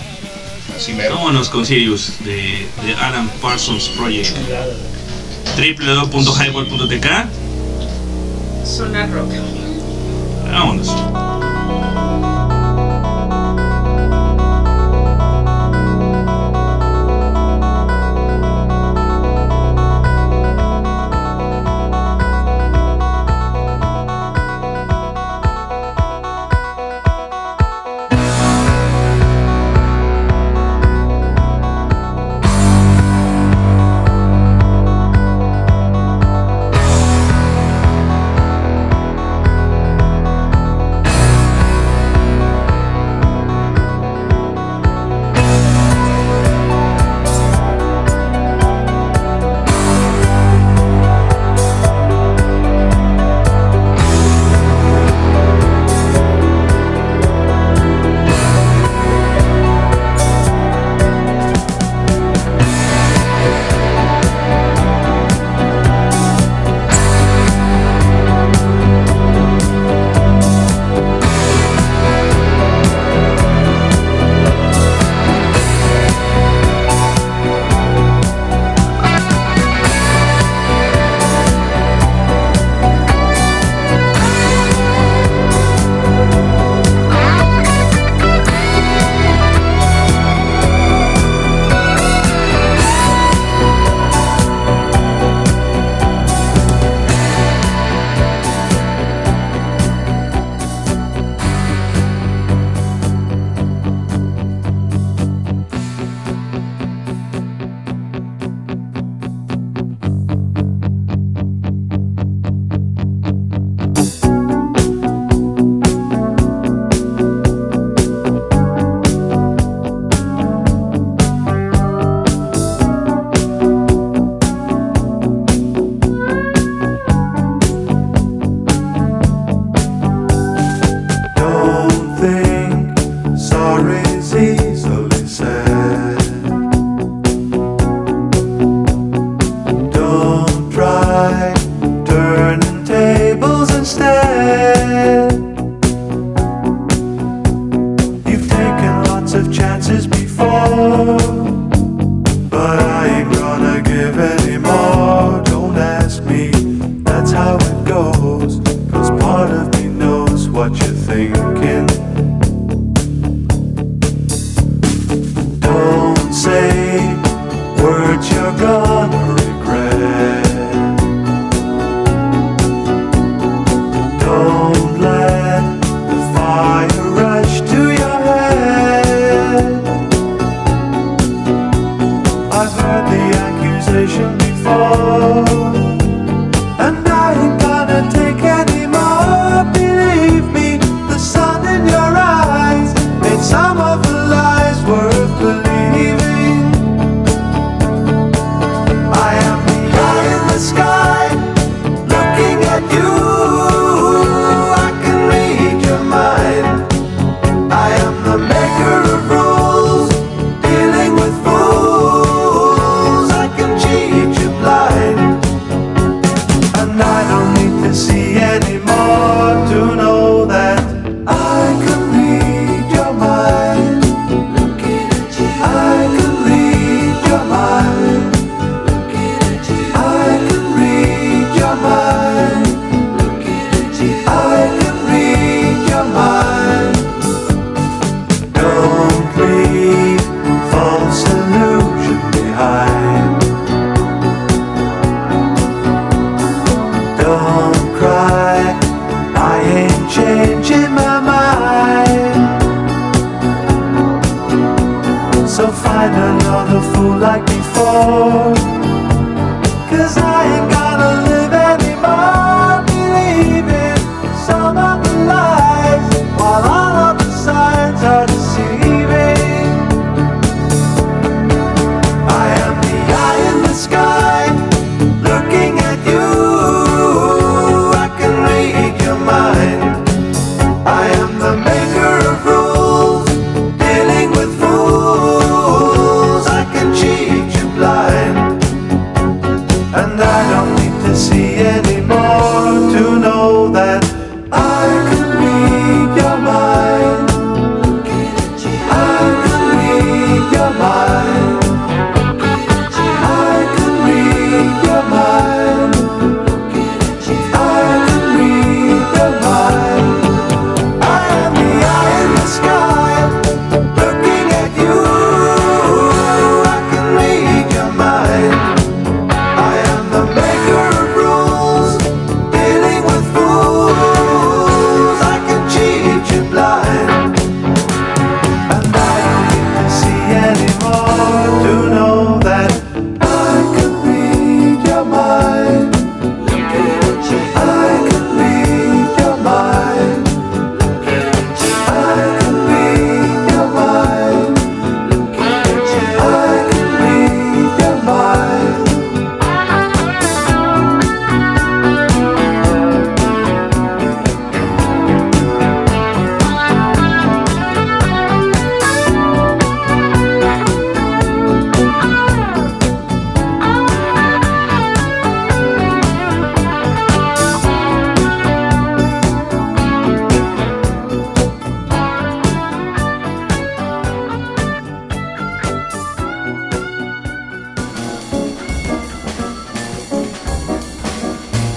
Así mero. Vámonos con Sirius de, de Alan Parsons Project. www.highball.tk Sonar Rock. Vámonos.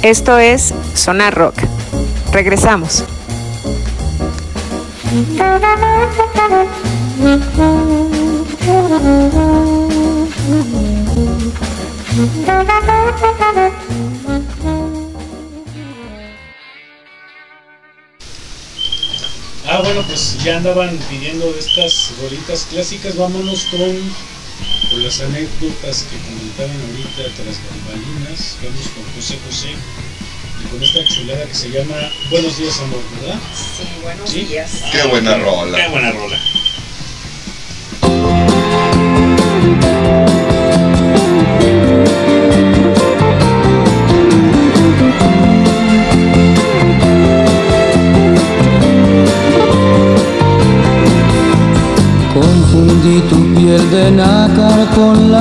Esto es Sonar Rock. Regresamos. Ah, bueno, pues ya andaban pidiendo estas rolitas clásicas. Vámonos con, con las anécdotas que comentaban ahorita tras con José José y con esta chulada que se llama Buenos días amor, ¿verdad? Sí, buenos días. Ah, qué buena rola. Qué buena rola. Confundí tu piel de nácar con la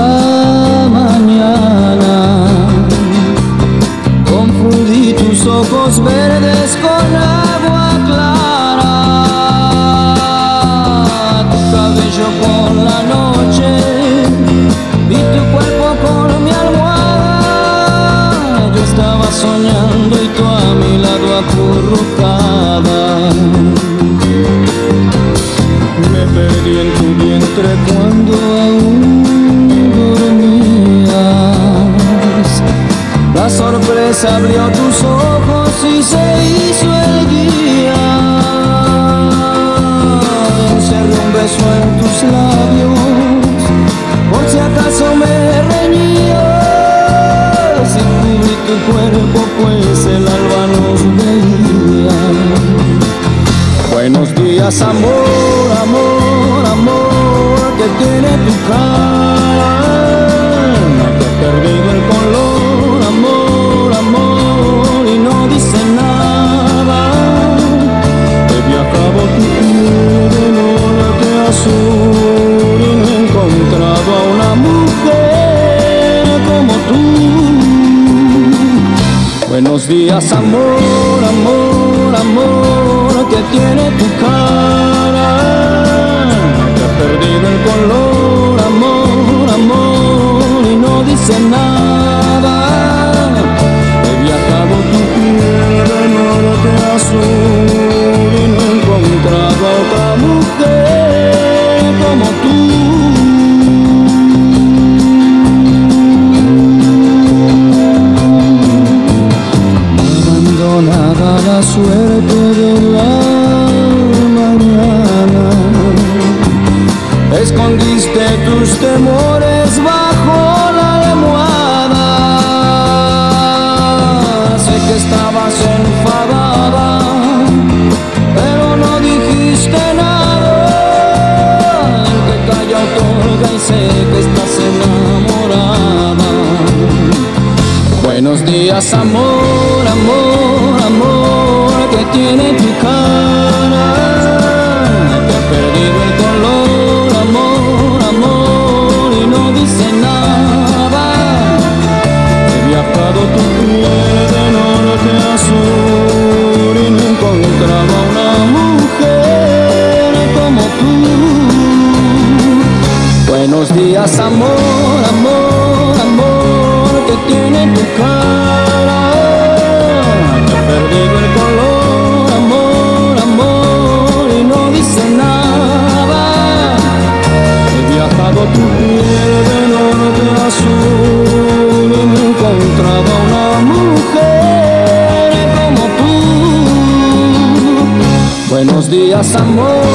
Buenos días, amor, amor,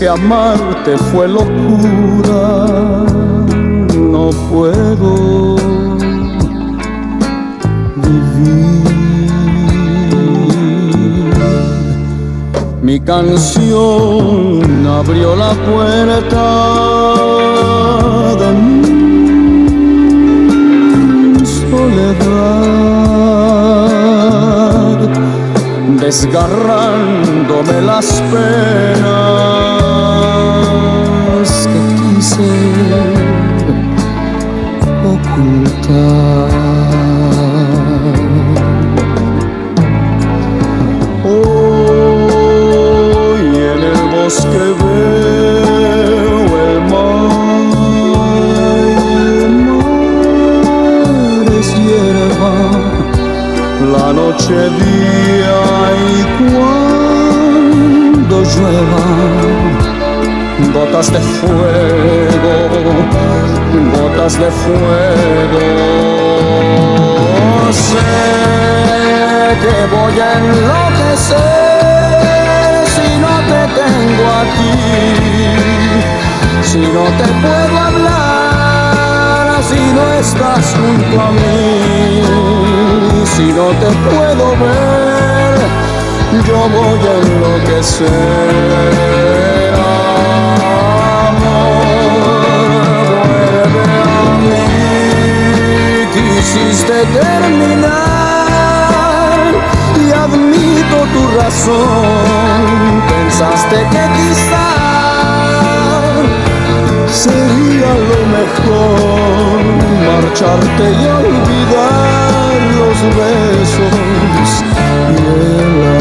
que amarte fue locura, no puedo vivir. Mi canción abrió la puerta de mi soledad, desgarrándome las penas noche día y cuando llueva, gotas de fuego, gotas de fuego. Sé que voy a enloquecer si no te tengo aquí, si no te puedo hablar, si no estás junto a mí, si no te puedo ver, yo voy a enloquecer. Amor, vuelve a mí quisiste terminar y admito tu razón. Pensaste que quizá lo mejor marcharte y olvidar los besos y el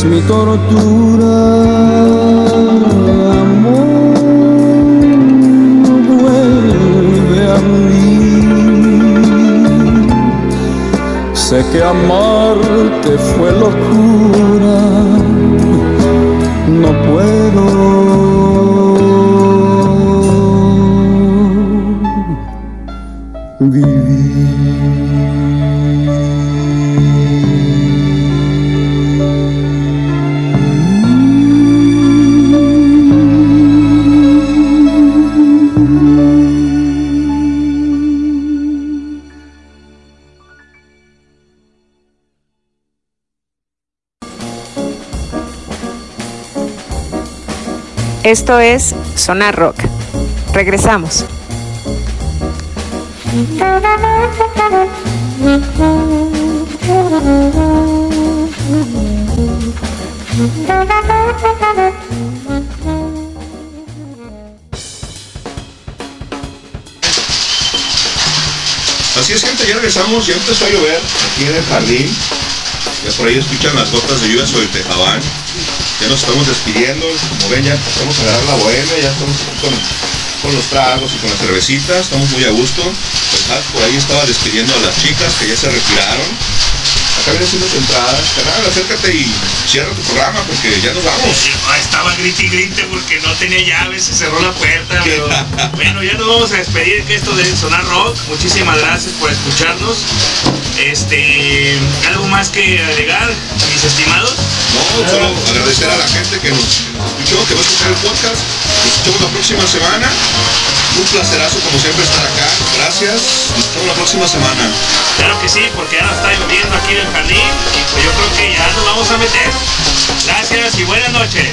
es mi tortura. Esto es Sonar Rock. Regresamos. Así es, gente, ya regresamos, ya empezó a llover aquí en el jardín. Ya por ahí escuchan las gotas de lluvia sobre el tejabán. Ya nos estamos despidiendo, como ven ya empezamos a agarrar la bohemia, ya estamos con, con los tragos y con la cervecita, estamos muy a gusto. El Hack por ahí estaba despidiendo a las chicas que ya se retiraron. Acá viene haciendo su entrada. Canal, acércate y cierra tu programa porque ya nos vamos. Ah, Estaba grite y grite porque no tenía llaves, se cerró la puerta. pero bueno, ya nos vamos a despedir que esto de Sonar Rock. Muchísimas gracias por escucharnos. Este, algo más que agregar, mis estimados. No, solo agradecer a la gente que nos escuchó, que va a escuchar el podcast. Nos escuchamos la próxima semana. Un placerazo como siempre estar acá. Gracias. Nos escuchamos la próxima semana. Claro que sí, porque ya no está lloviendo aquí en el jardín y pues yo creo que ya nos vamos a meter. Gracias y buenas noches.